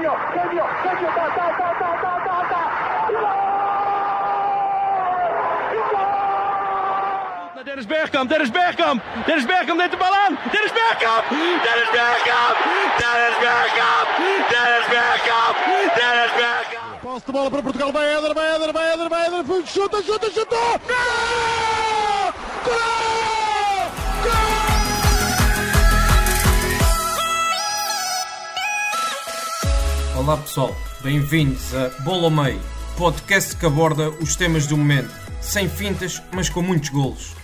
genio, genio, genio, ta, ta, ta, ta, ta, ta, ta. Dennis Bergkamp, Dennis Bergkamp, Dennis Bergkamp neemt de bal aan. Dennis Bergkamp, Dennis Bergkamp, Dennis Bergkamp, Dennis Bergkamp, Dennis Bergkamp. Posse de bola para Portugal, vai Éder, vai Éder, vai Éder, vai Éder, chuta, chuta, chuta! Gol! Gol! Olá pessoal, bem-vindos a Bola ao Meio, podcast que aborda os temas do momento, sem fintas, mas com muitos golos.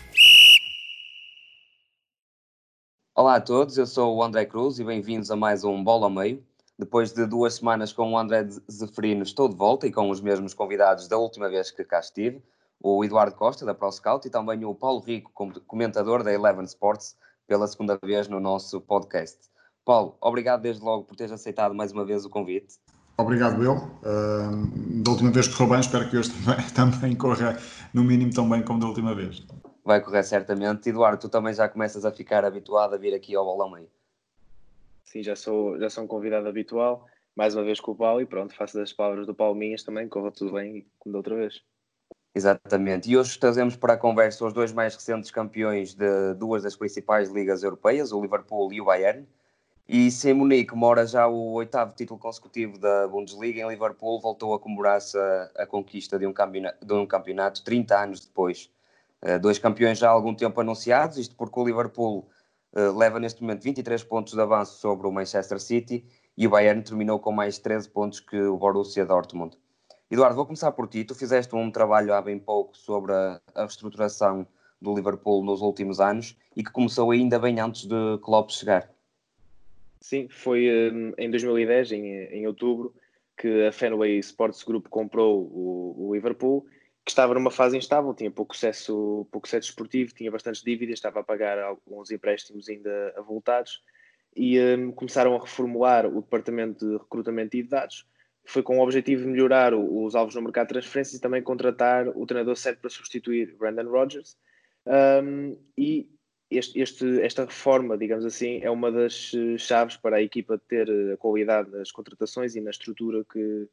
Olá a todos, eu sou o André Cruz e bem-vindos a mais um Bola ao Meio. Depois de duas semanas com o André Zeferino, estou de volta e com os mesmos convidados da última vez que cá estive, o Eduardo Costa, da ProScout, e também o Paulo Rico, comentador da Eleven Sports, pela segunda vez no nosso podcast. Paulo, obrigado desde logo por teres aceitado mais uma vez o convite. Obrigado, eu. Uh, da última vez correu bem, espero que hoje também, também corra no mínimo tão bem como da última vez. Vai correr certamente. Eduardo, tu também já começas a ficar habituado a vir aqui ao Bolão Meio. Sim, já sou, já sou um convidado habitual, mais uma vez com o Paulo, e pronto, faço das palavras do Paulo minhas também, corra tudo bem como da outra vez. Exatamente. E hoje trazemos para a conversa os dois mais recentes campeões de duas das principais ligas europeias, o Liverpool e o Bayern. E se em Munique mora já o oitavo título consecutivo da Bundesliga, em Liverpool voltou a comemorar-se a, a, conquista de um, campeonato, de um campeonato 30 anos depois. Uh, dois campeões já há algum tempo anunciados, isto porque o Liverpool uh, leva neste momento 23 pontos de avanço sobre o Manchester City e o Bayern terminou com mais 13 pontos que o Borussia Dortmund. Eduardo, vou começar por ti. Tu fizeste um trabalho há bem pouco sobre a, a reestruturação do Liverpool nos últimos anos e que começou ainda bem antes de Klopp chegar. Sim, foi um, em 2010, em, em outubro, que a Fenway Sports Group comprou o, o, Liverpool, que estava numa fase instável, tinha pouco sucesso, pouco sucesso esportivo, tinha bastantes dívidas, estava a pagar alguns empréstimos ainda avultados e um, começaram a reformular o departamento de recrutamento e de dados. Foi com o objetivo de melhorar os alvos no mercado de transferências e também contratar o treinador certo para substituir Brandon Rodgers. Um, e este, este, esta reforma, digamos assim, é uma das eh, chaves para a equipa ter eh, a qualidade das contratações e na estrutura que,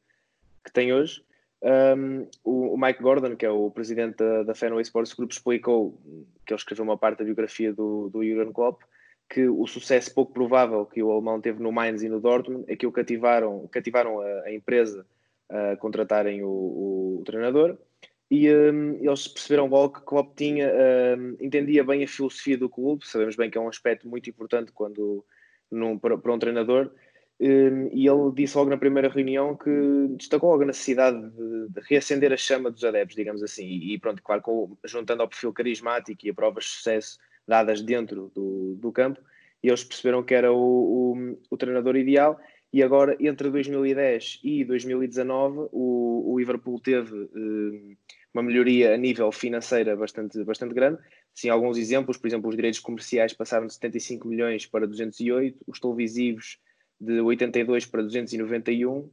que tem hoje. Um, o, o, Mike Gordon, que é o presidente da, da Fenway Sports Group, explicou que ele escreveu uma parte da biografia do, do Jurgen Klopp, que o sucesso pouco provável que o alemão teve no Mainz e no Dortmund é que o cativaram, cativaram a, a empresa a contratarem o, o, o treinador e um, eles perceberam logo que Klopp tinha, um, entendia bem a filosofia do clube, sabemos bem que é um aspecto muito importante quando, num, para, para, um treinador, um, e ele disse logo na primeira reunião que destacou logo a necessidade de, de reacender a chama dos adeptos, digamos assim, e, e pronto, claro, com, juntando ao perfil carismático e a provas de sucesso dadas dentro do, do campo, e eles perceberam que era o, o, o treinador ideal, e agora entre 2010 e 2019 o, o Liverpool teve hum, uma melhoria a nível financeiro bastante, bastante grande. Sim, alguns exemplos, por exemplo, os direitos comerciais passaram de 75 milhões para 208, os televisivos de 82 para 291, uh,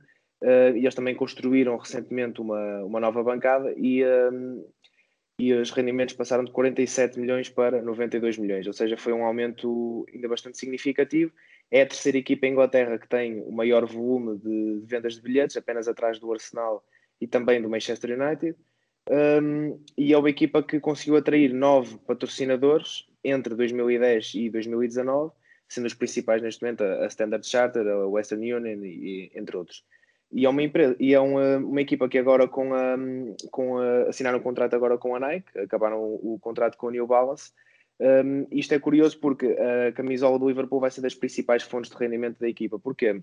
e eles também construíram recentemente uma, uma nova bancada e, um, e os rendimentos passaram de 47 milhões para 92 milhões, ou seja, foi um aumento ainda bastante significativo. É a terceira equipa em Inglaterra que tem o maior volume de vendas de bilhetes, apenas atrás do Arsenal e também do Manchester United um, e é uma equipa que conseguiu atrair nove patrocinadores entre 2010 e 2019, sendo os principais neste momento a Standard Charter, a Western Union e, entre outros. E é uma empresa e é uma, uma equipa que agora com a, com a, assinaram um contrato agora com a Nike, acabaram o, o contrato com a New Balance. Um, isto é curioso porque a camisola do Liverpool vai ser das principais fontes de rendimento da equipa. Porquê?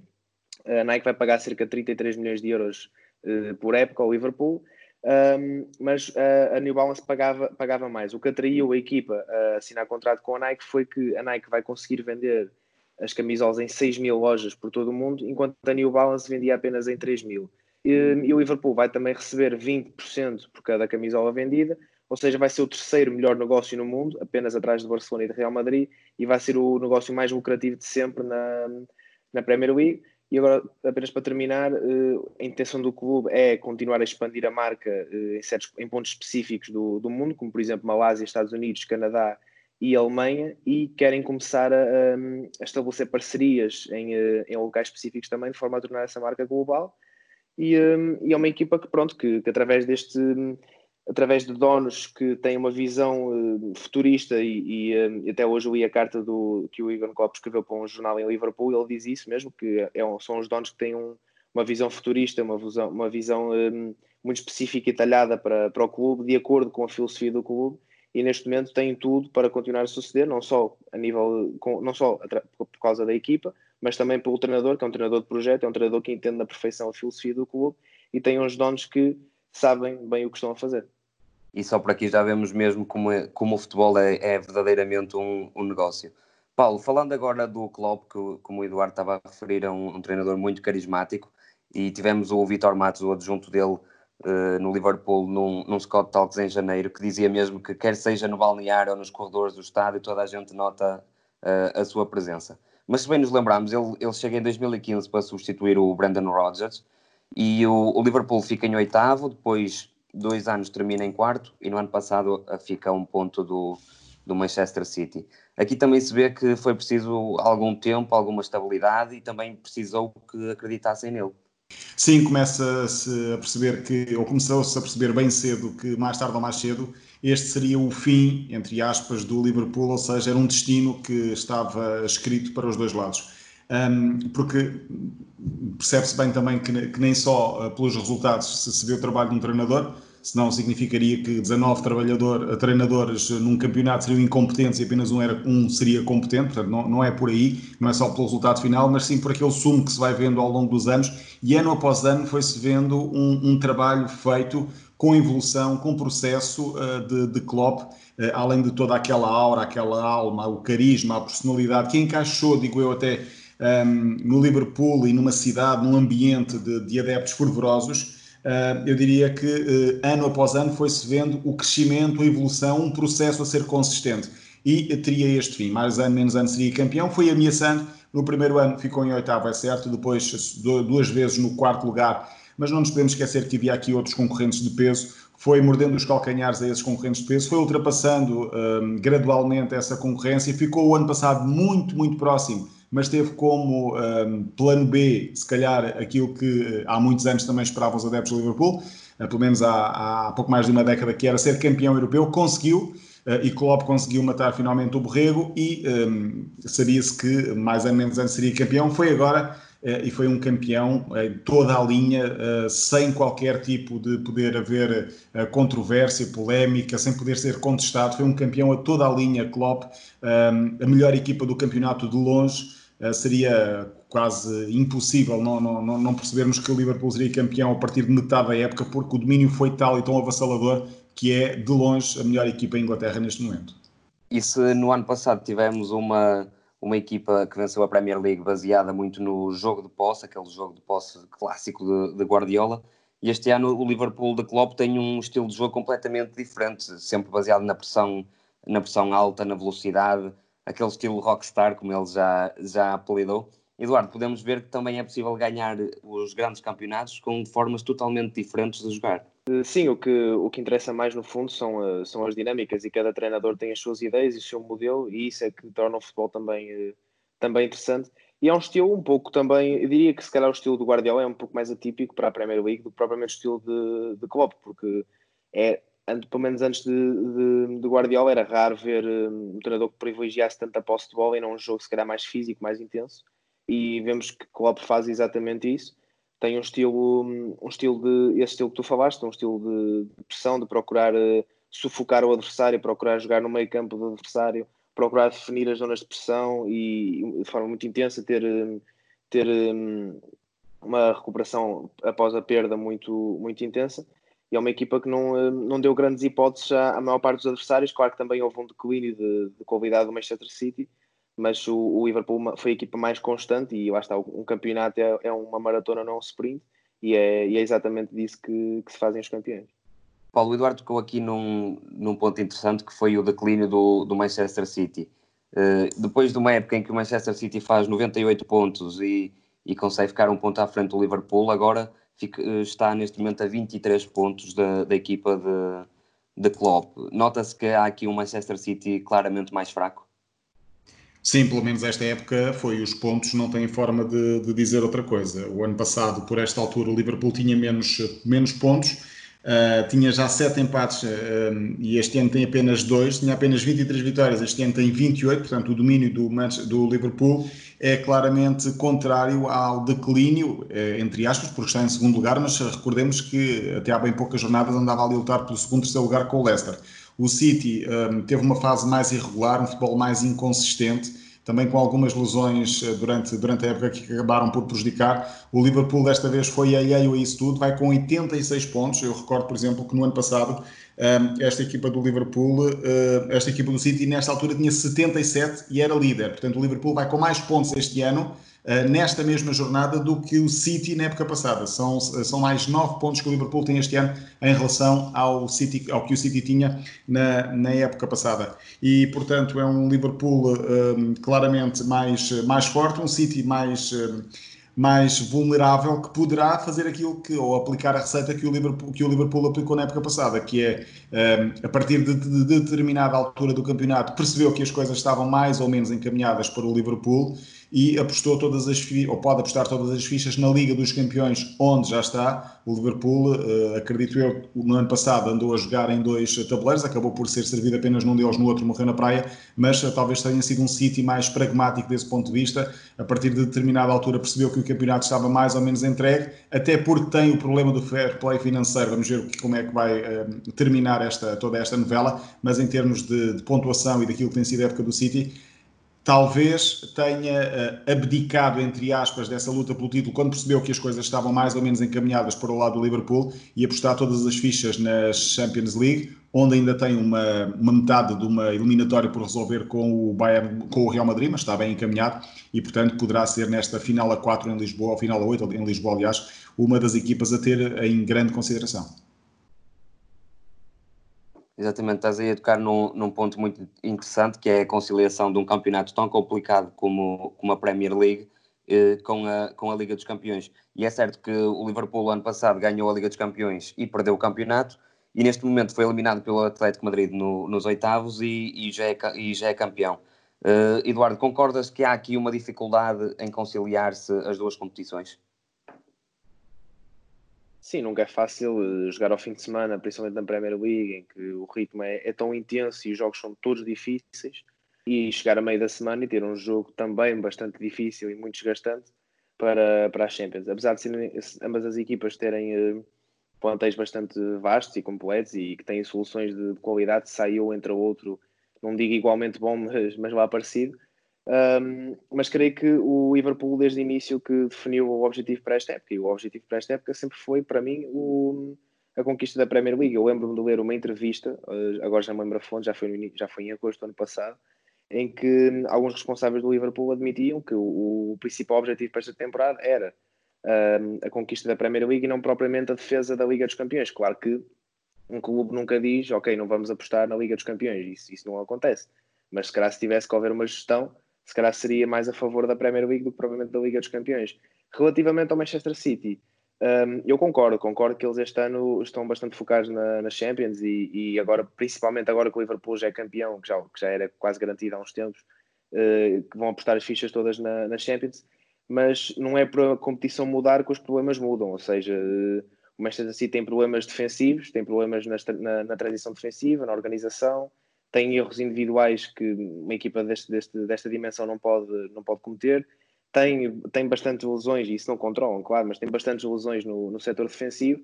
A Nike vai pagar cerca de 33 milhões de euros uh, por época ao Liverpool um, mas uh, a New Balance pagava, pagava mais. O que atraiu a equipa a assinar contrato com a Nike foi que a Nike vai conseguir vender as camisolas em 6 mil lojas por todo o mundo, enquanto a New Balance vendia apenas em 3 mil. E, e o Liverpool vai também receber 20% por cada camisola vendida, ou seja, vai ser o terceiro melhor negócio no mundo, apenas atrás de Barcelona e de Real Madrid, e vai ser o negócio mais lucrativo de sempre na, na Premier League. E agora, apenas para terminar, eh, a intenção do clube é continuar a expandir a marca eh, em, certos, em pontos específicos do, do mundo, como por exemplo Malásia, Estados Unidos, Canadá e Alemanha e querem começar a, a estabelecer parcerias em, eh, em, locais específicos também, de forma a tornar essa marca global. E, e é uma equipa que, pronto, que, que, através deste, através de donos que têm uma visão uh, futurista e, e, até hoje eu li a carta do, que o Ivan Klopp escreveu para um jornal em Liverpool, ele diz isso mesmo, que é um, são os donos que têm um, uma visão futurista, uma visão, uma visão um, muito específica e talhada para, para o clube, de acordo com a filosofia do clube, e neste momento têm tudo para continuar a suceder, não só a nível, não só por causa da equipa, mas também pelo treinador, que é um treinador de projeto, é um treinador que entende na perfeição a filosofia do clube e tem uns donos que sabem bem o que estão a fazer. E só por aqui já vemos mesmo como, é, como o futebol é, é verdadeiramente um, um, negócio. Paulo, falando agora do Klopp, que como o Eduardo estava a referir, é um, um treinador muito carismático, e tivemos o Vitor Matos, o adjunto dele, uh, no Liverpool, num, num Scott Talks em janeiro, que dizia mesmo que quer seja no balneário ou nos corredores do estádio, toda a gente nota uh, a sua presença. Mas se bem nos lembrarmos, ele, ele chega em 2015 para substituir o Brandon Rodgers e o, o Liverpool fica em oitavo, depois dois anos termina em quarto e no ano passado fica a um ponto do, do Manchester City. Aqui também se vê que foi preciso algum tempo, alguma estabilidade e também precisou que acreditassem nele. Sim, começa-se a perceber que, ou começou-se a perceber bem cedo que mais tarde ou mais cedo este seria o fim, entre aspas, do Liverpool, ou seja, era um destino que estava escrito para os dois lados. Um, porque percebe-se bem também que, que, nem só uh, pelos resultados se, se vê o trabalho de um treinador, senão significaria que 19 trabalhador, treinadores num campeonato seriam incompetentes e apenas um, era, um seria competente, portanto não, não é por aí, não é só pelo resultado final, mas sim por aquele sumo que se vai vendo ao longo dos anos e ano após ano foi-se vendo um, um, trabalho feito com evolução, com processo uh, de, de Klopp, uh, além de toda aquela aura, aquela alma, o carisma, a personalidade que encaixou, digo eu até, um, no Liverpool e numa cidade, num ambiente de, de adeptos fervorosos, ah, eu diria que ah, ano após ano foi-se vendo o crescimento, a evolução, um processo a ser consistente. E teria este fim, mais ano, menos ano seria campeão, foi ameaçando, no primeiro ano ficou em oitavo, é certo, depois duas vezes no quarto lugar, mas não nos podemos esquecer que havia aqui outros concorrentes de peso, foi mordendo os calcanhares a esses concorrentes de peso, foi ultrapassando um, ah, gradualmente essa concorrência, ficou o ano passado muito, muito próximo mas teve como um, plano B, se calhar, aquilo que eh, há muitos anos também esperavam os adeptos do Liverpool, uh, pelo menos há, há, pouco mais de uma década, que era ser campeão europeu, conseguiu, uh, e Klopp conseguiu matar finalmente o Borrego, e um, sabia-se que mais ou menos antes seria campeão, foi agora Uh, e foi um campeão em uh, toda a linha, sem qualquer tipo de poder haver controvérsia, polémica, sem poder ser contestado. Foi um campeão a toda a linha, Klopp, a melhor equipa do campeonato de longe. Eh, seria quase impossível não, não, não percebermos que o Liverpool seria campeão a partir de metade da época, porque o domínio foi tal e tão avassalador que é, de longe, a melhor equipa em Inglaterra neste momento. E se no ano passado tivemos uma, uma equipa que venceu a Premier League baseada muito no jogo de posse, aquele jogo de posse clássico de, de Guardiola, e este ano o Liverpool de Klopp tem um estilo de jogo completamente diferente, sempre baseado na pressão, na pressão alta, na velocidade, aquele estilo rockstar, como ele já, já apelidou. Eduardo, podemos ver que também é possível ganhar os grandes campeonatos com formas totalmente diferentes de jogar. Eh, sim, o que, o que interessa mais no fundo são, eh, são as dinâmicas e cada treinador tem as suas ideias e o seu modelo e isso é que torna o futebol também, eh, também interessante. E é um estilo um pouco também, eu diria que se calhar o estilo do Guardiola é um pouco mais atípico para a Premier League do que propriamente o estilo de, de Klopp, porque é pelo menos antes de, de, de, Guardiola, era raro ver um, treinador que privilegiasse tanto a posse de bola e não um jogo se calhar mais físico, mais intenso. E vemos que Klopp faz exatamente isso. Tem um estilo, um estilo de, esse estilo que tu falaste, um estilo de, de pressão, de procurar uh, sufocar o adversário, procurar jogar no meio campo do adversário, procurar definir as zonas de pressão e de forma muito intensa ter, hum, ter um, uma recuperação após a perda muito, muito intensa e é uma equipa que não, eh, não deu grandes hipóteses à, à maior parte dos adversários. Claro que também houve um declínio de, de qualidade do Manchester City, mas o, o, Liverpool foi a equipa mais constante e lá está, um campeonato é, é uma maratona, não um sprint, e é, e é exatamente disso que, que, se fazem os campeões. Paulo Eduardo tocou aqui num, num ponto interessante que foi o declínio do, do Manchester City. Uh, depois de uma época em que o Manchester City faz 98 pontos e, e consegue ficar um ponto à frente do Liverpool, agora fica, está neste momento a 23 pontos da, da equipa de, de Klopp. Nota-se que há aqui um Manchester City claramente mais fraco. Sim, pelo menos esta época foi. Os pontos não têm forma de, de dizer outra coisa. O ano passado, por esta altura, o Liverpool tinha menos, menos pontos, uh, tinha já sete empates uh, e este ano tem apenas dois, tinha apenas 23 vitórias, este ano tem 28, portanto, o domínio do, do Liverpool é claramente contrário ao declínio, uh, entre aspas, porque está em segundo lugar, mas recordemos que até há bem poucas jornadas andava ali a lutar pelo segundo, terceiro lugar com o Leicester. O City um, teve uma fase mais irregular, um futebol mais inconsistente, também com algumas lesões eh, durante, durante a época que acabaram por prejudicar. O Liverpool desta vez foi alheio a isso tudo, vai com 86 pontos. Eu recordo, por exemplo, que no ano passado esta equipa do Liverpool, uh, esta equipa do City, nesta altura tinha 77 e era líder. Portanto, o Liverpool vai com mais pontos este ano eh, nesta mesma jornada do que o City na época passada. São, são mais 9 pontos que o Liverpool tem este ano em relação ao, City, ao que o City tinha na, na época passada. E, portanto, é um Liverpool eh, claramente mais, mais forte, um City mais. Mais vulnerável que poderá fazer aquilo que, ou aplicar a receita que o Liverpool, que o Liverpool aplicou na época passada, que é, um, a partir de, de, determinada altura do campeonato, percebeu que as coisas estavam mais ou menos encaminhadas para o Liverpool e apostou todas as ou pode apostar todas as fichas na Liga dos Campeões, onde já está. O Liverpool, uh, acredito eu, no ano passado andou a jogar em dois tabuleiros, acabou por ser servido apenas num deles, no outro morreu na praia, mas uh, talvez tenha sido um City mais pragmático desse ponto de vista. A partir de determinada altura percebeu que o campeonato estava mais ou menos entregue, até porque tem o problema do fair play financeiro. Vamos ver como é que vai uh, terminar esta, toda esta novela, mas em termos de, de pontuação e daquilo que tem sido a época do City, talvez tenha uh, abdicado, entre aspas, dessa luta pelo título quando percebeu que as coisas estavam mais ou menos encaminhadas para o lado do Liverpool e apostar todas as fichas na Champions League, onde ainda tem uma, uma metade de uma eliminatória por resolver com o, Bayern, com o Real Madrid, mas está bem encaminhado e, portanto, poderá ser nesta final a 4 em Lisboa, ou final a 8 em Lisboa, aliás, uma das equipas a ter em grande consideração. Exatamente, estás aí a tocar num, num, ponto muito interessante que é a conciliação de um campeonato tão complicado como, como a Premier League eh, com, a, com a Liga dos Campeões. E é certo que o Liverpool ano passado ganhou a Liga dos Campeões e perdeu o campeonato e neste momento foi eliminado pelo Atlético Madrid no, nos oitavos e, e, já, é, e já é campeão. Uh, Eduardo, concordas que há aqui uma dificuldade em conciliar-se as duas competições? Sim, nunca é fácil eh, jogar ao fim de semana, principalmente na Premier League, em que o ritmo é, é, tão intenso e os jogos são todos difíceis, e chegar a meio da semana e ter um jogo também bastante difícil e muito desgastante para, para as Champions. Apesar de ambas as equipas terem uh, plantéis bastante vastos e completos e que têm soluções de qualidade, saiu entre o outro, não digo igualmente bom, mas, mas lá parecido um, mas creio que o Liverpool, desde o início, que definiu o objetivo para esta época, e o objetivo para esta época sempre foi, para mim, o, a conquista da Premier League. Eu lembro-me de ler uma entrevista, uh, agora já me lembro a fonte, já foi, no, já foi em agosto do ano passado, em que alguns responsáveis do Liverpool admitiam que o, o principal objetivo para esta temporada era uh, a conquista da Premier League e não propriamente a defesa da Liga dos Campeões. Claro que um clube nunca diz, ok, não vamos apostar na Liga dos Campeões, isso, isso não acontece. Mas se calhar se tivesse que haver uma gestão, se calhar seria mais a favor da Premier League do que provavelmente da Liga dos Campeões. Relativamente ao Manchester City, um, eu concordo, concordo que eles este ano estão bastante focados na, na Champions e, e, agora, principalmente agora que o Liverpool já é campeão, que já, que já era quase garantido há uns tempos, uh, que vão apostar as fichas todas na, na, Champions, mas não é para a competição mudar que os problemas mudam, ou seja, uh, o Manchester City tem problemas defensivos, tem problemas na, na, na transição defensiva, na organização, tem erros individuais que uma equipa deste, deste, desta dimensão não pode, não pode cometer. Tem, tem bastantes lesões, e isso não controlam, claro, mas tem bastantes lesões no, no setor defensivo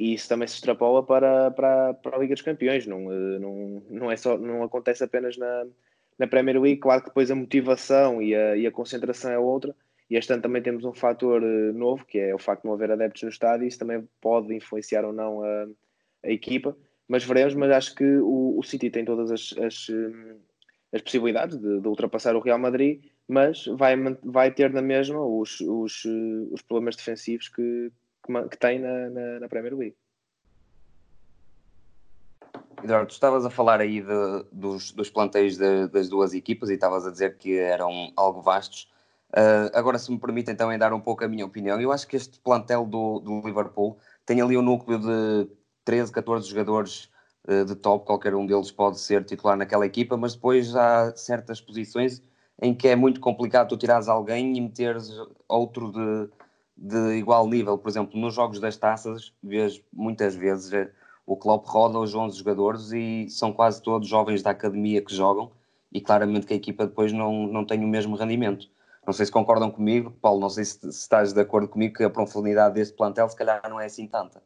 e isso também se extrapola para, para, para a Liga dos Campeões. Não, eh, não, não, é só, não acontece apenas na, na Premier League. Claro que depois a motivação e a, e a concentração é outra. E este ano também temos um fator eh, novo, que é o facto de não haver adeptos no estádio. Isso também pode influenciar ou não a, a equipa mas veremos. Mas acho que o, o City tem todas as, as, hum, as possibilidades de, de, ultrapassar o Real Madrid, mas vai, vai ter na mesma os, os, eh, os problemas defensivos que, que, tem na, na, na, Premier League. Eduardo, tu estavas a falar aí de, dos, dos plantéis de, das duas equipas e estavas a dizer que eram algo vastos. Uh, agora, se me permitem também dar um pouco a minha opinião, eu acho que este plantel do, do Liverpool tem ali um núcleo de 13, 14 jogadores uh, de top, qualquer um deles pode ser titular naquela equipa, mas depois há certas posições em que é muito complicado tu tirares alguém e meteres outro de, de igual nível. Por exemplo, nos jogos das taças, vês muitas vezes eh, o Klopp roda os 11 jogadores e são quase todos jovens da academia que jogam e claramente que a equipa depois não, não tem o mesmo rendimento. Não sei se concordam comigo, Paulo, não sei se, se estás de acordo comigo que a profundidade deste plantel se calhar não é assim tanta.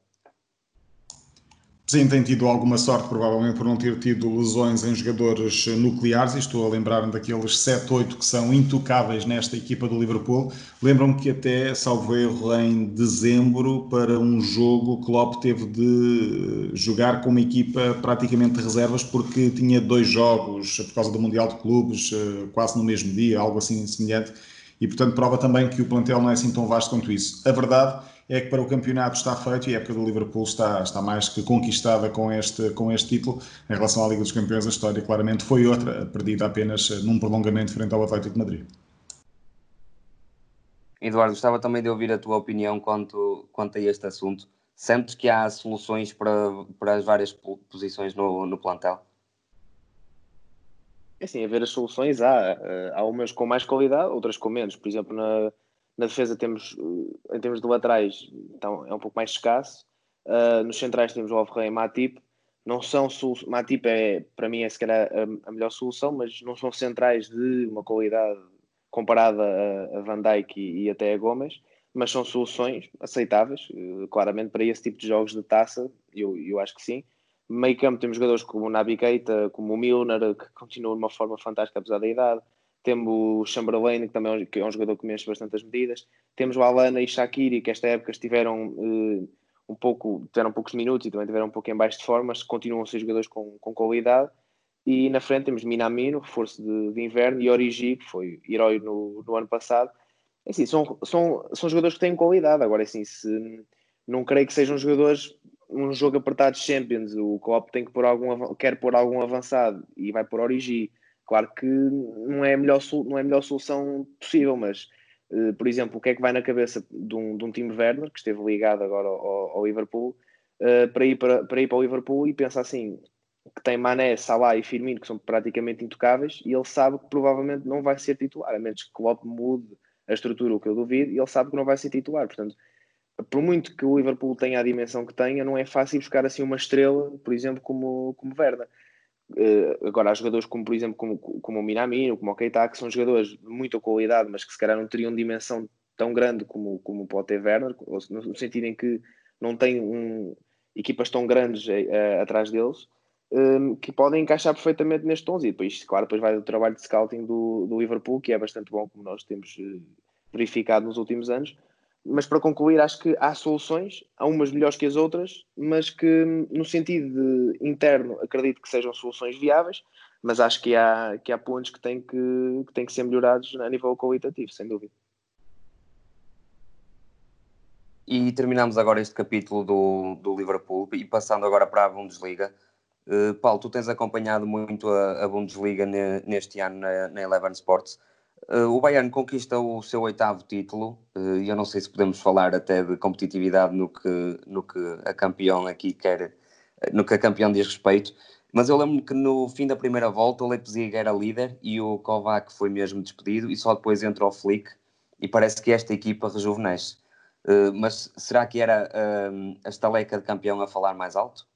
Sim, tem tido alguma sorte, provavelmente por não ter tido lesões em jogadores nucleares, e estou a lembrar-me daqueles 7, 8 que são intocáveis nesta equipa do Liverpool. Lembram-me que até, salvo erro, em dezembro, para um jogo, Klopp teve de jogar com uma equipa praticamente de reservas, porque tinha dois jogos por causa do Mundial de Clubes, eh, quase no mesmo dia, algo assim semelhante, e portanto prova também que o plantel não é assim tão vasto quanto isso. A verdade é que para o campeonato está feito e a época do Liverpool está, está mais que conquistada com este, com este título. Em relação à Liga dos Campeões, a história claramente foi outra, perdida apenas num prolongamento frente ao Atlético de Madrid. Eduardo, gostava também de ouvir a tua opinião quanto, quanto a este assunto. Sentes que há soluções para, para as várias posições no, no plantel? É assim, a ver as soluções há. Eh, há umas com mais qualidade, outras com menos. Por exemplo, na, na defesa temos, eh, em termos de laterais, então é um pouco mais escasso. Uh, nos centrais temos o Alverrey e Matip. Não são Matip é para mim é se calhar a, a, melhor solução, mas não são centrais de uma qualidade comparada a, a Van Dijk e, e, até a Gomes, mas são soluções aceitáveis, uh, claramente para esse tipo de jogos de taça, eu, eu acho que sim. Meio campo temos jogadores como o Nabi Keita, como o Milner, que continuam de uma forma fantástica apesar da idade. Temos o Chamberlain, que também é um, é um jogador que mexe bastante as medidas. Temos o Alana e Shakiri, que esta época estiveram uh, um pouco, tiveram poucos minutos e também tiveram um pouco em baixo de forma, mas continuam a ser jogadores com, com qualidade. E na frente temos Minamino, reforço de, de inverno, e Origi, que foi herói no, no ano passado. É assim, são, são, são jogadores que têm qualidade. Agora, é assim, se, não creio que sejam jogadores um jogo apertado de Champions, o Klopp tem que pôr algum, quer pôr algum avançado e vai por Origi Claro que não é a melhor, não é melhor solução possível, mas, uh, por exemplo, o que é que vai na cabeça de um, de um time Werner, que esteve ligado agora ao, ao Liverpool, uh, para, ir para, para ir para o Liverpool e pensa assim, que tem Mané, Salah e Firmino, que são praticamente intocáveis, e ele sabe que provavelmente não vai ser titular, a menos que Klopp mude a estrutura, o que eu duvido, e ele sabe que não vai ser titular. Portanto, por muito que o Liverpool tenha a dimensão que tenha, não é fácil buscar assim uma estrela, por exemplo, como, como Werner. Uh, agora, há jogadores como, por exemplo, como, como o Minamino, como o Keita, que são jogadores de muita qualidade, mas que se calhar não teriam dimensão tão grande como, como pode ter Werner, no sentido em que não tem um, equipas tão grandes uh, atrás deles, um, eh, que podem encaixar perfeitamente neste 11. E depois, claro, depois vai o trabalho de scouting do, do Liverpool, que é bastante bom, como nós temos verificado nos últimos anos, mas para concluir, acho que há soluções, há umas melhores que as outras, mas que no sentido interno acredito que sejam soluções viáveis, mas acho que há, que há pontos que têm que, que têm que ser melhorados a nível qualitativo, sem dúvida. E terminamos agora este capítulo do, do Liverpool e passando agora para a Bundesliga. Uh, Paulo, tu tens acompanhado muito a, a Bundesliga ne, neste ano na, na Eleven Sports. Uh, o Bayern conquista o seu oitavo título uh, e eu não sei se podemos falar até de competitividade no que, no que a campeão aqui quer, no que a campeão diz respeito, mas eu lembro-me que no fim da primeira volta o Leipzig era líder e o Kovac foi mesmo despedido e só depois entrou o Flick e parece que esta equipa rejuvenesce. Mas será que era a estaleca de campeão a falar mais alto?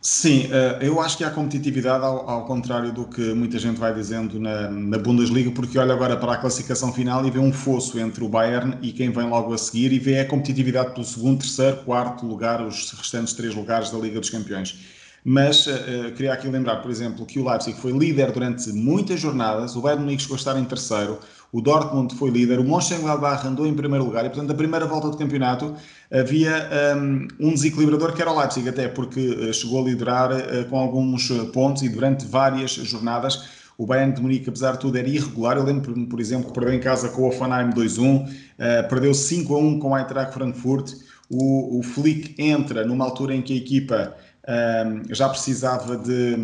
Sim, eh, eu acho que há competitividade ao, ao, contrário do que muita gente vai dizendo na, na, Bundesliga, porque olha agora para a classificação final e vê um fosso entre o Bayern e quem vem logo a seguir e vê a competitividade pelo segundo, terceiro, quarto lugar, os restantes três lugares da Liga dos Campeões. Mas uh, queria aqui lembrar, por exemplo, que o Leipzig foi líder durante muitas jornadas, o Bayern Munique chegou a estar em terceiro, o Dortmund foi líder, o Mönchengladbach andou em primeiro lugar e, portanto, a primeira volta do campeonato havia um, um desequilibrador que era o Leipzig, até porque uh, chegou a liderar uh, com alguns pontos e durante várias jornadas. O Bayern de Munique, apesar de tudo, era irregular. Eu lembro, por exemplo, que perdeu em casa com o Offenheim 2-1, uh, perdeu 5-1 com o Eintracht Frankfurt. O, o Flick entra numa altura em que a equipa um, já precisava de,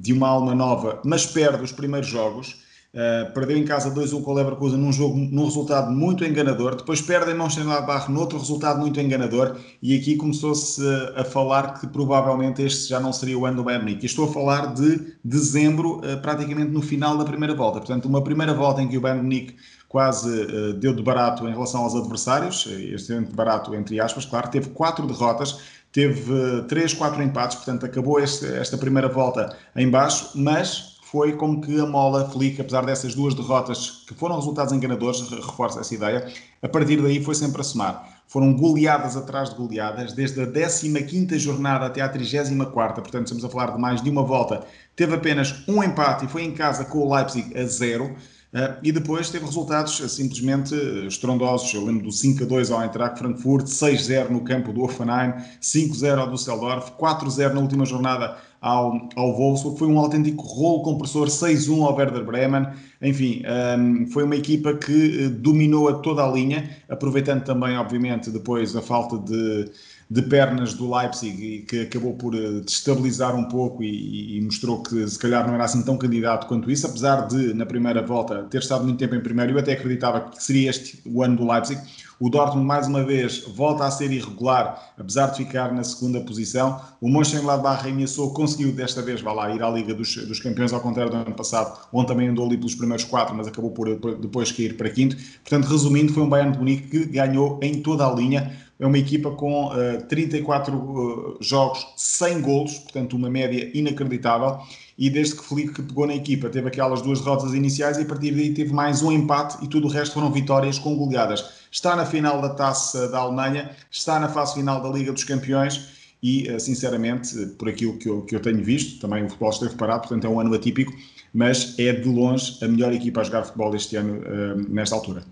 de uma alma nova, mas perde os primeiros jogos Uh, perdeu em casa 2-1 com o Leverkusen num jogo, num resultado muito enganador. Depois perde em Mönchengladbach noutro resultado muito enganador. E aqui começou-se a, a, falar que provavelmente este já não seria o ano do Bayern Munique. Estou a falar de dezembro, uh, praticamente no final da primeira volta. Portanto, uma primeira volta em que o Bayern Munique quase uh, deu de barato em relação aos adversários. Este de barato, entre aspas, claro. Teve quatro derrotas teve 3, 4 empates, portanto acabou este, esta primeira volta em baixo, mas foi como que a mola Flick, apesar dessas duas derrotas que foram resultados enganadores, reforça essa ideia, a partir daí foi sempre a somar. Foram goleadas atrás de goleadas, desde a 15ª jornada até à 34ª, portanto estamos a falar de mais de uma volta. Teve apenas um empate e foi em casa com o Leipzig a zero. Uh, e depois teve resultados uh, simplesmente estrondosos. Eu lembro do 5 a 2 ao Eintracht Frankfurt, 6-0 no campo do Offenheim, 5-0 ao Düsseldorf, 4-0 na última jornada ao, ao Wolfsburg. Foi um autêntico rolo compressor, 6-1 ao Werder Bremen. Enfim, um, foi uma equipa que uh, dominou a toda a linha, aproveitando também, obviamente, depois a falta de de pernas do Leipzig que acabou por eh, destabilizar um pouco e, e, mostrou que se calhar não era assim tão candidato quanto isso, apesar de na primeira volta ter estado muito tempo em primeiro, eu até acreditava que seria este o ano do Leipzig. O Dortmund mais uma vez volta a ser irregular, apesar de ficar na segunda posição. O Mönchengladbach ameaçou, conseguiu desta vez, vá lá, ir à Liga dos, dos Campeões, ao contrário do ano passado, onde também andou ali pelos primeiros quatro, mas acabou por depois cair para quinto. Portanto, resumindo, foi um Bayern de Munique que ganhou em toda a linha é uma equipa com uh, 34 uh, jogos, 100 golos, portanto uma média inacreditável. E desde que Felipe pegou na equipa teve aquelas duas derrotas iniciais e a partir daí teve mais um empate e tudo o resto foram vitórias com goleadas. Está na final da Taça da Alemanha, está na fase final da Liga dos Campeões e, uh, sinceramente, por aquilo que eu, que eu tenho visto, também o futebol esteve parado, portanto é um ano atípico, mas é de longe a melhor equipa a jogar futebol este ano, uh, nesta altura.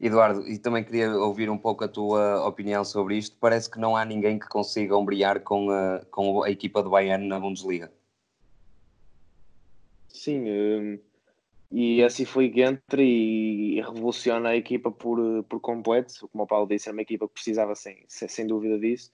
Eduardo, e também queria ouvir um pouco a tua opinião sobre isto. Parece que não há ninguém que consiga ombrear com a, com a equipa do Bayern na Bundesliga. Sim, e assim foi que entra e revoluciona a equipa por, por completo. Como o Paulo disse, é uma equipa que precisava sem, sem dúvida disso.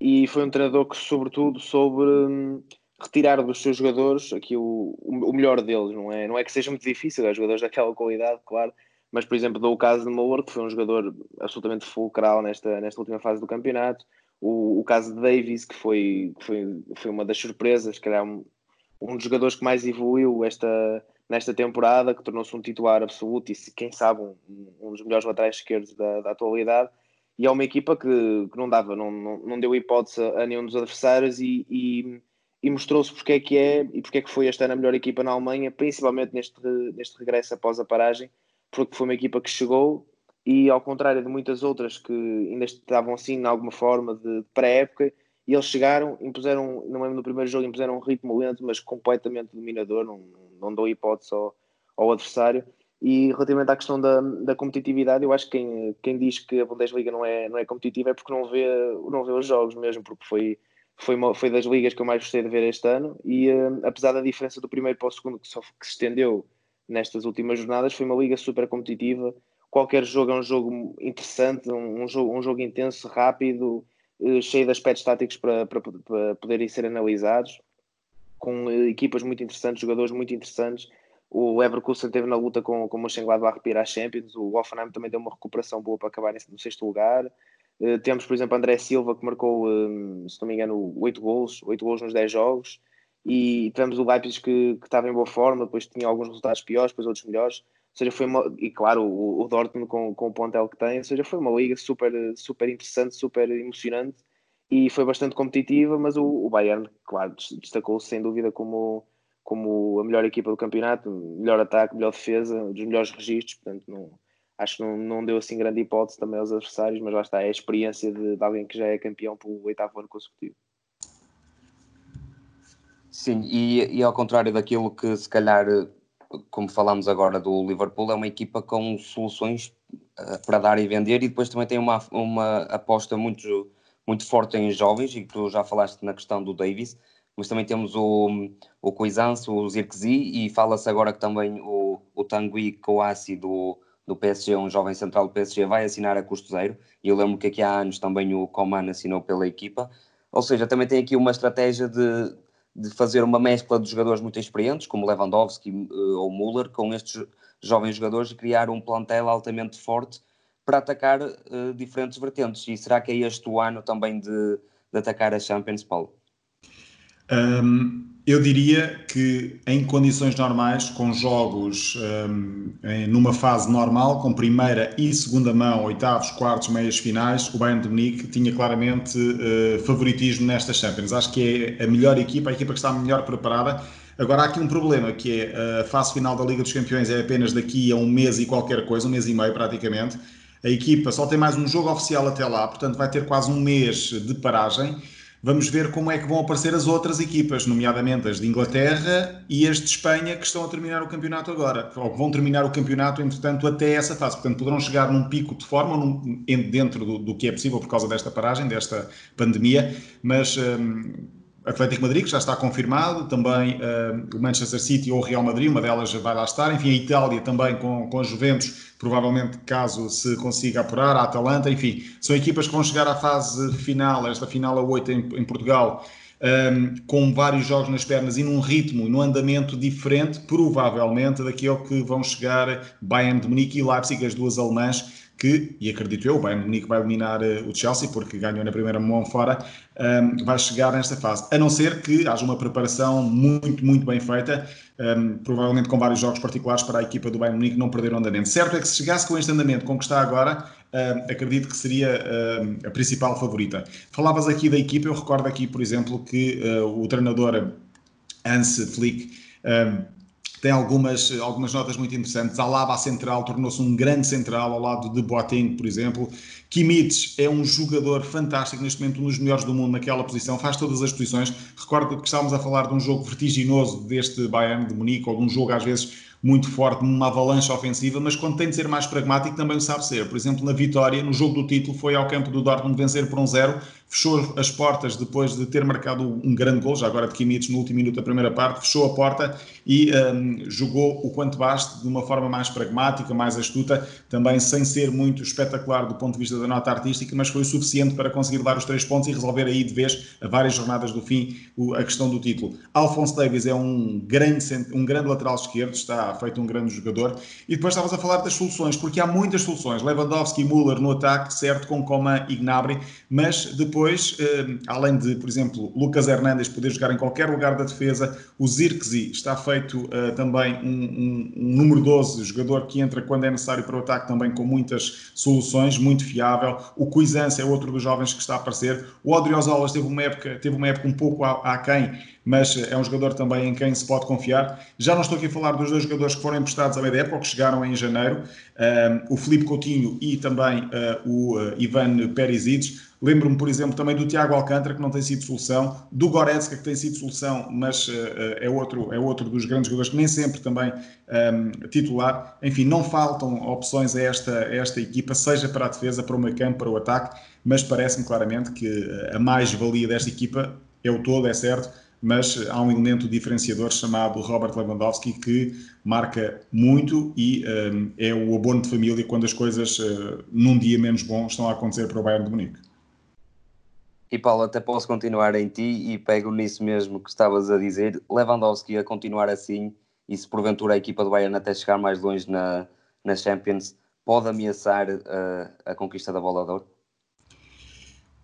E foi um treinador que, sobretudo, soube hum, retirar dos seus jogadores aqui o, o melhor deles. Não é, não é que seja muito difícil, há jogadores daquela qualidade, claro mas por exemplo dou o caso de Moura que foi um jogador absolutamente fulcral nesta, nesta última fase do campeonato o, o caso de Davis que foi, foi, foi uma das surpresas que era um, um dos jogadores que mais evoluiu esta, nesta temporada que tornou-se um titular absoluto e quem sabe um, um dos melhores laterais esquerdos da, da atualidade. E é uma equipa que, que não dava, não, não, não deu hipótese a nenhum dos adversários e, e, e mostrou-se porque é que é e porque é que foi esta a melhor equipa na Alemanha, principalmente neste, neste regresso após a paragem porque foi uma equipa que chegou e ao contrário de muitas outras que ainda estavam assim de alguma forma de pré-época e eles chegaram, impuseram, não lembro no primeiro jogo, impuseram um ritmo lento, mas completamente dominador, não, não deu hipótese ao, ao adversário. E relativamente à questão da, da competitividade, eu acho que quem, quem diz que a Bundesliga não é, não é competitiva é porque não vê, não vê os jogos mesmo, porque foi, foi, uma, foi das ligas que eu mais gostei de ver este ano. E uh, apesar da diferença do primeiro para o segundo, que, só, que se estendeu nestas últimas jornadas. Foi uma liga super competitiva. Qualquer jogo é um jogo interessante, um, um jogo, um jogo intenso, rápido, eh, cheio de aspectos táticos para, para, para poderem ser analisados, com eh, equipas muito interessantes, jogadores muito interessantes. O Leverkusen teve na luta com, com o Mönchengladbach para ir às Champions. O Hoffenheim também deu uma recuperação boa para acabar no sexto lugar. Uh, temos, por exemplo, André Silva, que marcou, um, se não me engano, 8 gols, 8 gols nos 10 jogos e tivemos o Leipzig que, que estava em boa forma, depois tinha alguns resultados piores, depois outros melhores. Ou seja, foi uma, e claro, o, o Dortmund com, com o pontel que tem, ou seja, foi uma liga super, super interessante, super emocionante e foi bastante competitiva, mas o, o Bayern, claro, destacou-se sem dúvida como, como a melhor equipa do campeonato, melhor ataque, melhor defesa, dos melhores registros, portanto, não, acho que não, não deu assim grande hipótese também aos adversários, mas lá está, é a experiência de, de alguém que já é campeão pelo oitavo ano consecutivo. Sim, e, e ao contrário daquilo que se calhar, como falámos agora do Liverpool, é uma equipa com soluções uh, para dar e vender e depois também tem uma, uma aposta muito, muito forte em jovens, e tu já falaste na questão do Davis, mas também temos o, o Coisance, o Zirkzee e fala-se agora que também o, o Tanguy Kouassi do, do PSG, um jovem central do PSG, vai assinar a custo zero. E eu lembro que aqui há anos também o Coman assinou pela equipa. Ou seja, também tem aqui uma estratégia de de fazer uma mescla de jogadores muito experientes, como Lewandowski uh, ou Müller, com estes jovens jogadores e criar um plantel altamente forte para atacar uh, diferentes vertentes. E será que é este o ano também de, de atacar a Champions, Paulo? Um, eu diria que em condições normais, com jogos um, em, numa fase normal, com primeira e segunda mão, oitavos, quartos, meias finais, o Bayern de Munique tinha claramente uh, favoritismo nesta Champions. Acho que é a melhor equipa, a equipa que está melhor preparada. Agora há aqui um problema, que é a fase final da Liga dos Campeões é apenas daqui a um mês e qualquer coisa, um mês e meio praticamente. A equipa só tem mais um jogo oficial até lá, portanto vai ter quase um mês de paragem Vamos ver como é que vão aparecer as outras equipas, nomeadamente as de Inglaterra e as de Espanha, que estão a terminar o campeonato agora, ou que vão terminar o campeonato, entretanto, até essa fase. Portanto, poderão chegar num pico de forma, num, dentro do, do, que é possível por causa desta paragem, desta pandemia, mas. Hum, Atlético Madrid, que já está confirmado, também uh, o Manchester City ou o Real Madrid, uma delas vai lá estar, enfim, a Itália também com, com a Juventus, provavelmente caso se consiga apurar, a Atalanta, enfim, são equipas que vão chegar à fase final, esta final a 8 em, em Portugal, um, ehm, com vários jogos nas pernas e num ritmo, num andamento diferente, provavelmente, daquele que vão chegar Bayern de Munique e Leipzig, as duas alemãs, que, e acredito eu, o Bayern Munique vai eliminar uh, o Chelsea, porque ganhou na primeira mão fora, um, ehm, vai chegar nesta fase. A não ser que haja uma preparação muito, muito bem feita, um, ehm, provavelmente com vários jogos particulares para a equipa do Bayern Munique não perder o andamento. Certo é que se chegasse com este andamento com que está agora, ehm, acredito que seria a principal favorita. Falavas aqui da equipa, eu recordo aqui, por exemplo, que uh, o treinador Hans Flick tem algumas, algumas notas muito interessantes. Alaba, a central, tornou-se um grande central ao lado de Boateng, por exemplo. Kimmich é um jogador fantástico, neste momento um dos melhores do mundo naquela posição, faz todas as posições. Recordo que estávamos a falar de um jogo vertiginoso deste Bayern de Munique, ou de um jogo às vezes muito forte, numa avalanche ofensiva, mas quando tem de ser mais pragmático também o sabe ser. Por exemplo, na vitória, no jogo do título, foi ao campo do Dortmund vencer por um zero, fechou as portas depois de ter marcado um grande gol, já agora de Kimmich no último minuto da primeira parte, fechou a porta e um, jogou o quanto baste de uma forma mais pragmática, mais astuta, também sem ser muito espetacular do ponto de vista da nota artística, mas foi suficiente para conseguir dar os três pontos e resolver aí de vez, a várias jornadas do fim, a questão do título. Alphonse Davis é um grande, um grande lateral esquerdo, está feito um grande jogador. E depois estavas a falar das soluções, porque há muitas soluções. Lewandowski e Müller no ataque, certo, com Coman e Gnabry, mas depois, eh, além de, por exemplo, Lucas Hernandes poder jogar em qualquer lugar da defesa, o Zirkzee está feito eh, também um, um, um, número 12, jogador que entra quando é necessário para o ataque, também com muitas soluções, muito fiável. O Cuisance é outro dos jovens que está a aparecer. O Odriozolas teve uma época, teve uma época um pouco aquém, mas é um jogador também em quem se pode confiar. Já não estou aqui a falar dos dois jogadores que foram emprestados à meia época, ou que chegaram em janeiro, um, o Felipe Coutinho e também uh, o uh, Ivan Perisic. Lembro-me, por exemplo, também do Tiago Alcântara, que não tem sido solução, do Goretzka, que tem sido solução, mas uh, é, outro, é outro dos grandes jogadores que nem sempre também um, titular. Enfim, não faltam opções a esta, a esta equipa, seja para a defesa, para o meio campo, para o ataque, mas parece-me claramente que a mais-valia desta equipa é o todo, é certo, mas há um elemento diferenciador chamado Robert Lewandowski que marca muito e um, é o abono de família quando as coisas uh, num dia menos bom estão a acontecer para o Bayern de Munique. E Paulo, até posso continuar em ti e pego nisso mesmo que estavas a dizer. Lewandowski a continuar assim e se porventura a equipa do Bayern até chegar mais longe na, na Champions, pode ameaçar uh, a conquista da bola de ouro?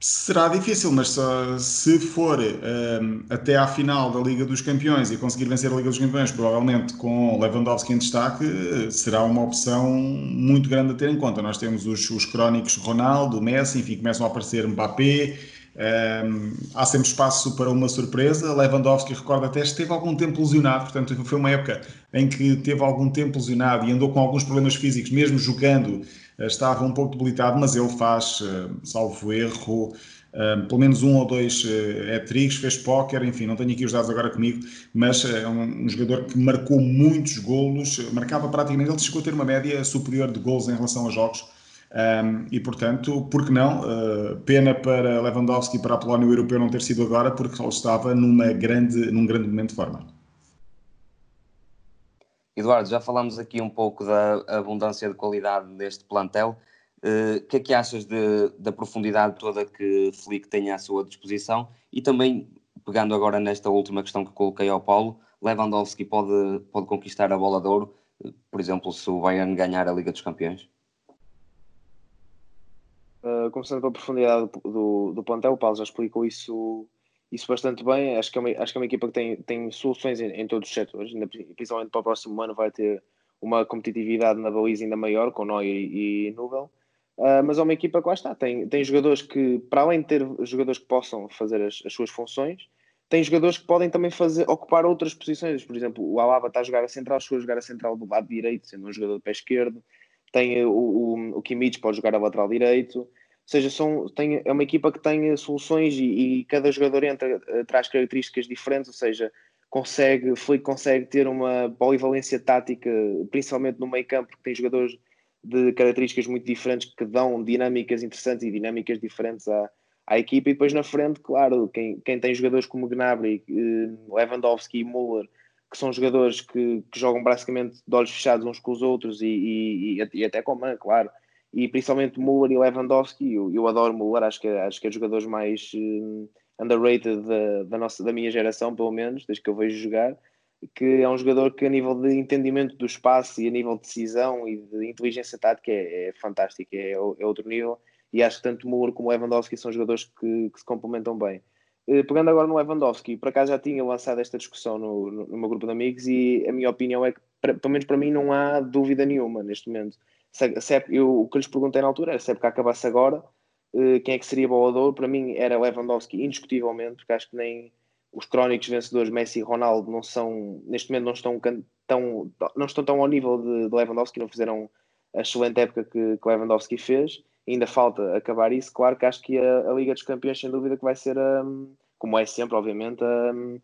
Será difícil, mas só, se for um, até à final da Liga dos Campeões e conseguir vencer a Liga dos Campeões, provavelmente com Lewandowski em destaque, será uma opção muito grande a ter em conta. Nós temos os, os crónicos Ronaldo, Messi, enfim, começam a aparecer Mbappé, um, há sempre espaço para uma surpresa. Lewandowski, recorda até, esteve algum tempo lesionado, portanto, foi uma época em que teve algum tempo lesionado e andou com alguns problemas físicos, mesmo jogando eh, estava um pouco debilitado, mas ele faz, eh, salvo erro, eh, pelo menos um ou dois hat-tricks, fez póquer, enfim, não tenho aqui os dados agora comigo, mas é um, um, jogador que marcou muitos golos, marcava praticamente, ele chegou a ter uma média superior de golos em relação aos jogos, um, e portanto, por que não? Uh, pena para Lewandowski e para a Polónia o europeu não ter sido agora, porque ele estava numa grande, num grande momento de forma. Eduardo, já falámos aqui um pouco da abundância de qualidade deste plantel. Eh, o uh, que é que achas de, da profundidade toda que Flick tem à sua disposição? E também pegando agora nesta última questão que coloquei ao Paulo, Lewandowski pode, pode conquistar a bola de ouro, por exemplo, se o Bayern ganhar a Liga dos Campeões? Uh, começando pela profundidade do, do, do plantel, o Paulo já explicou isso, isso bastante bem. Acho que é uma, acho que é uma equipa que tem, tem soluções em, em todos os setores, principalmente para o próximo ano vai ter uma competitividade na baliza ainda maior, com Neuer e, e Nubel. Uh, mas é uma equipa que lá está, tem, tem jogadores que, para além de ter jogadores que possam fazer as, as suas funções, tem jogadores que podem também fazer, ocupar outras posições. Por exemplo, o Alaba está a jogar a central, chegou a jogar a central do lado direito, sendo um jogador de pé esquerdo. Tem o, o, o Kimmich, pode jogar a lateral direito. Ou seja, são, tem, é uma equipa que tem soluções e, e cada jogador entra, traz características diferentes, ou seja, consegue, Flick consegue ter uma polivalência tática, principalmente no meio campo, porque tem jogadores de características muito diferentes que dão dinâmicas interessantes e dinâmicas diferentes à, à equipa. E depois na frente, claro, quem, quem tem jogadores como Gnabry, eh, Lewandowski e Müller, que são jogadores que, que, jogam basicamente de olhos fechados uns com os outros e, e, e até com a mão, claro. E principalmente Müller e Lewandowski, eu, eu adoro Müller, acho que, acho que é jogadores mais. Uh, underrated da, da, nossa, da minha geração, pelo menos, desde que eu vejo jogar, que é um jogador que a nível de entendimento do espaço e a nível de decisão e de inteligência tática é, é fantástico, é, é, outro nível, e acho que tanto Moore como Lewandowski são jogadores que, que se complementam bem. Eh, pegando agora no Lewandowski, por acaso já tinha lançado esta discussão no, no, no meu grupo de amigos e a minha opinião é que, pelo menos para mim, não há dúvida nenhuma neste momento. Se, se é, eu, o que lhes perguntei na altura era se é porque acabasse agora, eh, quem é que seria bolador, para mim era Lewandowski, indiscutivelmente, porque acho que nem os crónicos vencedores Messi e Ronaldo não são, neste momento não estão tão, não estão tão ao nível de, de Lewandowski, não fizeram a excelente época que, que Lewandowski fez, ainda falta acabar isso, claro que acho que a, a Liga dos Campeões sem dúvida que vai ser, um, como é sempre, obviamente, um,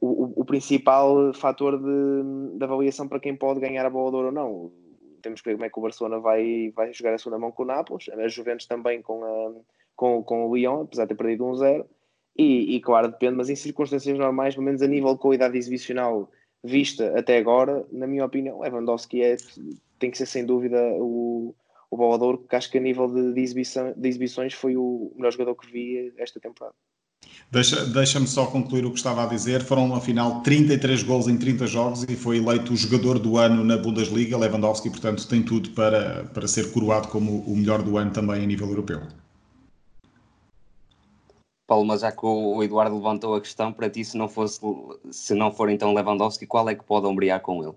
o, o, principal fator de, de avaliação para quem pode ganhar a bola de ouro ou não temos que ver como é que o Barcelona vai, vai jogar a segunda mão com o Nápoles, a Juventus também com, a, com, com o Lyon, apesar de ter perdido 1-0. E, e, claro, depende, mas em circunstâncias normais, pelo menos a nível de qualidade exibicional vista até agora, na minha opinião, Lewandowski é, tem que ser sem dúvida o, o bolador, que acho que a nível de, de, exibição, de exibições foi o melhor jogador que vi esta temporada. Deixa-me deixa só concluir o que estava a dizer. Foram, afinal, 33 gols em 30 jogos e foi eleito o jogador do ano na Bundesliga. Lewandowski, portanto, tem tudo para, para ser coroado como o melhor do ano também a nível europeu. Paulo, mas já que o Eduardo levantou a questão, para ti, se não, fosse, se não for então Lewandowski, qual é que pode ombrear com ele?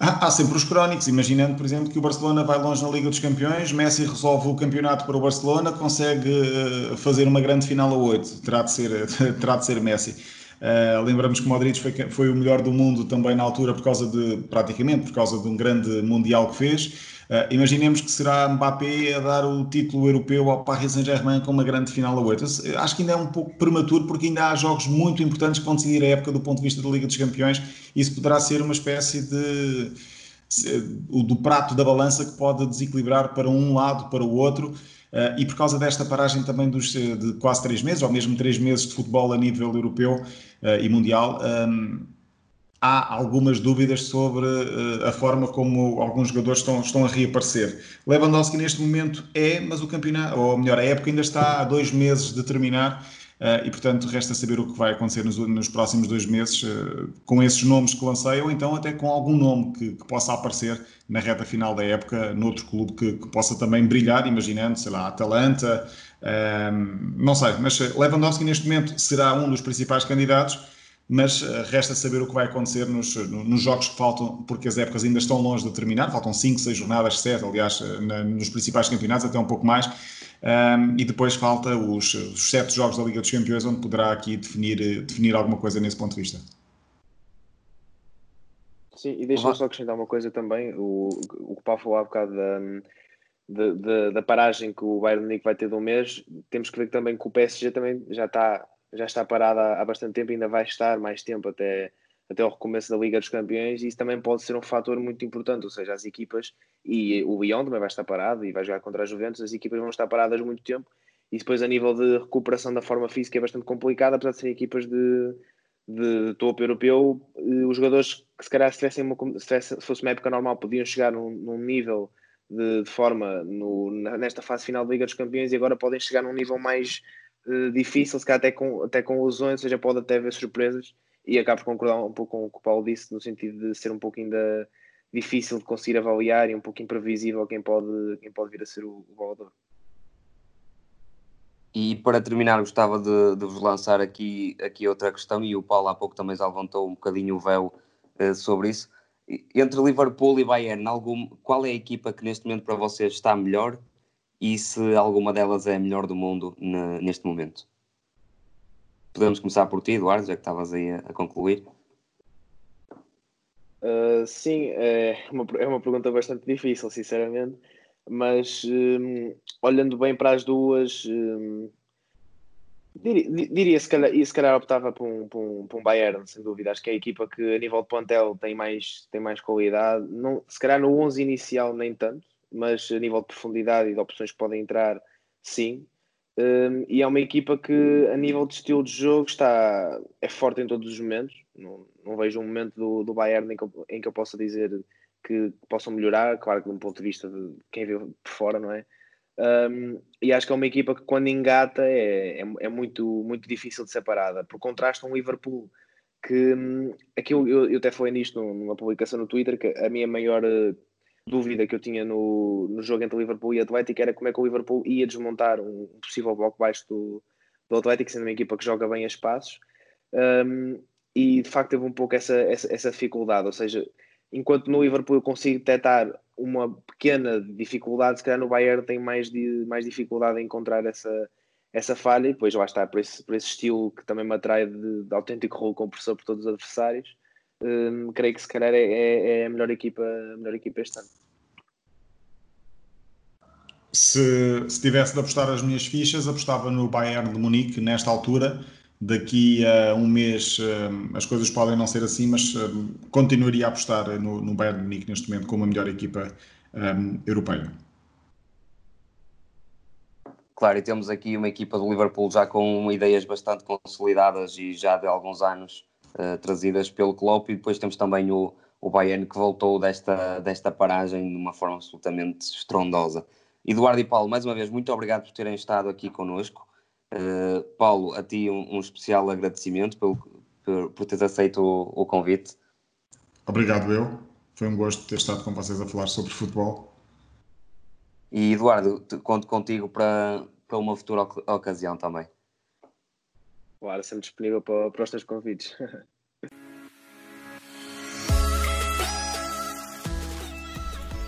Há, sempre os crónicos, imaginando, por exemplo, que o Barcelona vai longe na Liga dos Campeões, Messi resolve o campeonato para o Barcelona, consegue uh, fazer uma grande final a 8, terá de ser, terá de ser Messi. Uh, lembramos que Modric foi, foi o melhor do mundo também na altura por causa de, praticamente, por causa de um grande Mundial que fez. Uh, imaginemos que será Mbappé a dar o título europeu ao Paris Saint-Germain com uma grande final a 8. Acho que ainda é um pouco prematuro porque ainda há jogos muito importantes que vão decidir a época do ponto de vista da Liga dos Campeões. Isso poderá ser uma espécie de do prato da balança que pode desequilibrar para um lado, para o outro. Uh, e por causa desta paragem também dos, de quase três meses, ou mesmo três meses de futebol a nível europeu uh, e mundial, um, há algumas dúvidas sobre uh, a forma como alguns jogadores estão, estão a reaparecer. Lewandowski neste momento é, mas o campeonato, ou melhor, a época ainda está há dois meses de terminar uh, e, portanto, resta saber o que vai acontecer nos, nos próximos dois meses uh, com esses nomes que lancei ou então até com algum nome que, que possa aparecer na reta final da época noutro clube que, que possa também brilhar, imaginando, sei lá, Atalanta, não sei, mas Lewandowski neste momento será um dos principais candidatos mas eh, resta saber o que vai acontecer nos, nos jogos que faltam, porque as épocas ainda estão longe de terminar, faltam 5, 6 jornadas, 7, aliás, eh, na, nos principais campeonatos, até um pouco mais, um, e depois falta os, os 7 jogos da Liga dos Campeões, onde poderá aqui definir, eh, definir alguma coisa nesse ponto de vista. Sim, e deixa-me só acrescentar uma coisa também, o, o que o Paulo falou há bocado da, da, da, da paragem que o Bayern Munique vai ter de um mês, temos que ver também que o PSG também já está já está parada há bastante tempo e ainda vai estar mais tempo até, até o recomeço da Liga dos Campeões e isso também pode ser um fator muito importante, ou seja, as equipas e o Lyon também vai estar parado e vai jogar contra a Juventus, as equipas vão estar paradas muito tempo e depois a nível de recuperação da forma física é bastante complicado, apesar de serem equipas de, de topo europeu, os jogadores que se calhar se, tivessem uma, se, tivesse, se fosse uma época normal podiam chegar num, num nível de, de forma no, nesta fase final da Liga dos Campeões e agora podem chegar num nível mais uh, difícil, se calhar até com, até com lesões, ou seja, pode até haver surpresas e acabo por concordar um pouco com o que o Paulo disse, no sentido de ser um pouco ainda difícil de conseguir avaliar e um pouco imprevisível quem pode, quem pode vir a ser o, o. E para terminar, gostava de, de, vos lançar aqui, aqui outra questão, e o Paulo há pouco também já levantou um bocadinho o véu uh, sobre isso. Entre Liverpool e Bayern, algum, qual é a equipa que neste momento para vocês está melhor e se alguma delas é a melhor do mundo ne, neste momento? Podemos começar por ti, Eduardo, já que estavas aí a, a concluir. Uh, sim, é uma, é uma pergunta bastante difícil, sinceramente, mas um, olhando bem para as duas, um, diria, diria se, calhar, se calhar optava por um, por, um, um Bayern, sem dúvida. Acho que é a equipa que a nível de plantel tem mais, tem mais qualidade. Não, se calhar no 11 inicial nem tanto, mas a nível de profundidade e de opções que podem entrar, sim. Um, e é uma equipa que, a nível de estilo de jogo, está, é forte em todos os momentos. Não, não vejo um momento do, do Bayern em que, eu, em que eu possa dizer que possam melhorar. Claro que, de um ponto de vista de quem vê por fora, não é? Um, e acho que é uma equipa que, quando engata, é, é, é, muito, muito difícil de separada. Por contraste, um Liverpool que hum, aqui eu, eu, eu até falei nisto numa publicação no Twitter que a minha maior dúvida que eu tinha no, no jogo entre Liverpool e Atlético era como é que o Liverpool ia desmontar um possível bloco baixo do, do Atlético, sendo uma equipa que joga bem a espaços. Um, e de facto teve um pouco essa, essa, essa, dificuldade, ou seja, enquanto no Liverpool eu consigo detectar uma pequena dificuldade, se calhar no Bayern tem mais, de, mais dificuldade em encontrar essa, essa falha, e depois lá está, por esse, por esse estilo que também me atrai de, de autêntico rolo compressor por todos os adversários, um, creio que se calhar é, é, é, a, melhor equipa, a melhor equipa este ano. Se, se tivesse de apostar as minhas fichas, apostava no Bayern de Munique nesta altura. Daqui a um mês um, as coisas podem não ser assim, mas um, continuaria a apostar no, no, Bayern de Munique neste momento como a melhor equipa hum, europeia. Claro, e temos aqui uma equipa do Liverpool já com ideias bastante consolidadas e já de alguns anos uh, trazidas pelo Klopp e depois temos também o, o Bayern que voltou desta, desta paragem de uma forma absolutamente estrondosa. Eduardo e Paulo, mais uma vez, muito obrigado por terem estado aqui connosco. Uh, Paulo, a ti um, um especial agradecimento pelo, por, por teres aceito o, o, convite. Obrigado eu. Foi um gosto ter estado com vocês a falar sobre futebol. E Eduardo, conto contigo para, para uma futura ocasião também. Claro, sempre disponível para, para os teus convites.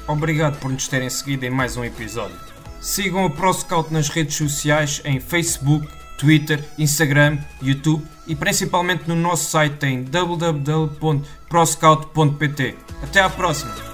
Obrigado por nos terem seguido em mais um episódio. Sigam o ProScout nas redes sociais em Facebook, Twitter, Instagram, YouTube e principalmente no nosso site em www.proscout.pt. Até à próxima!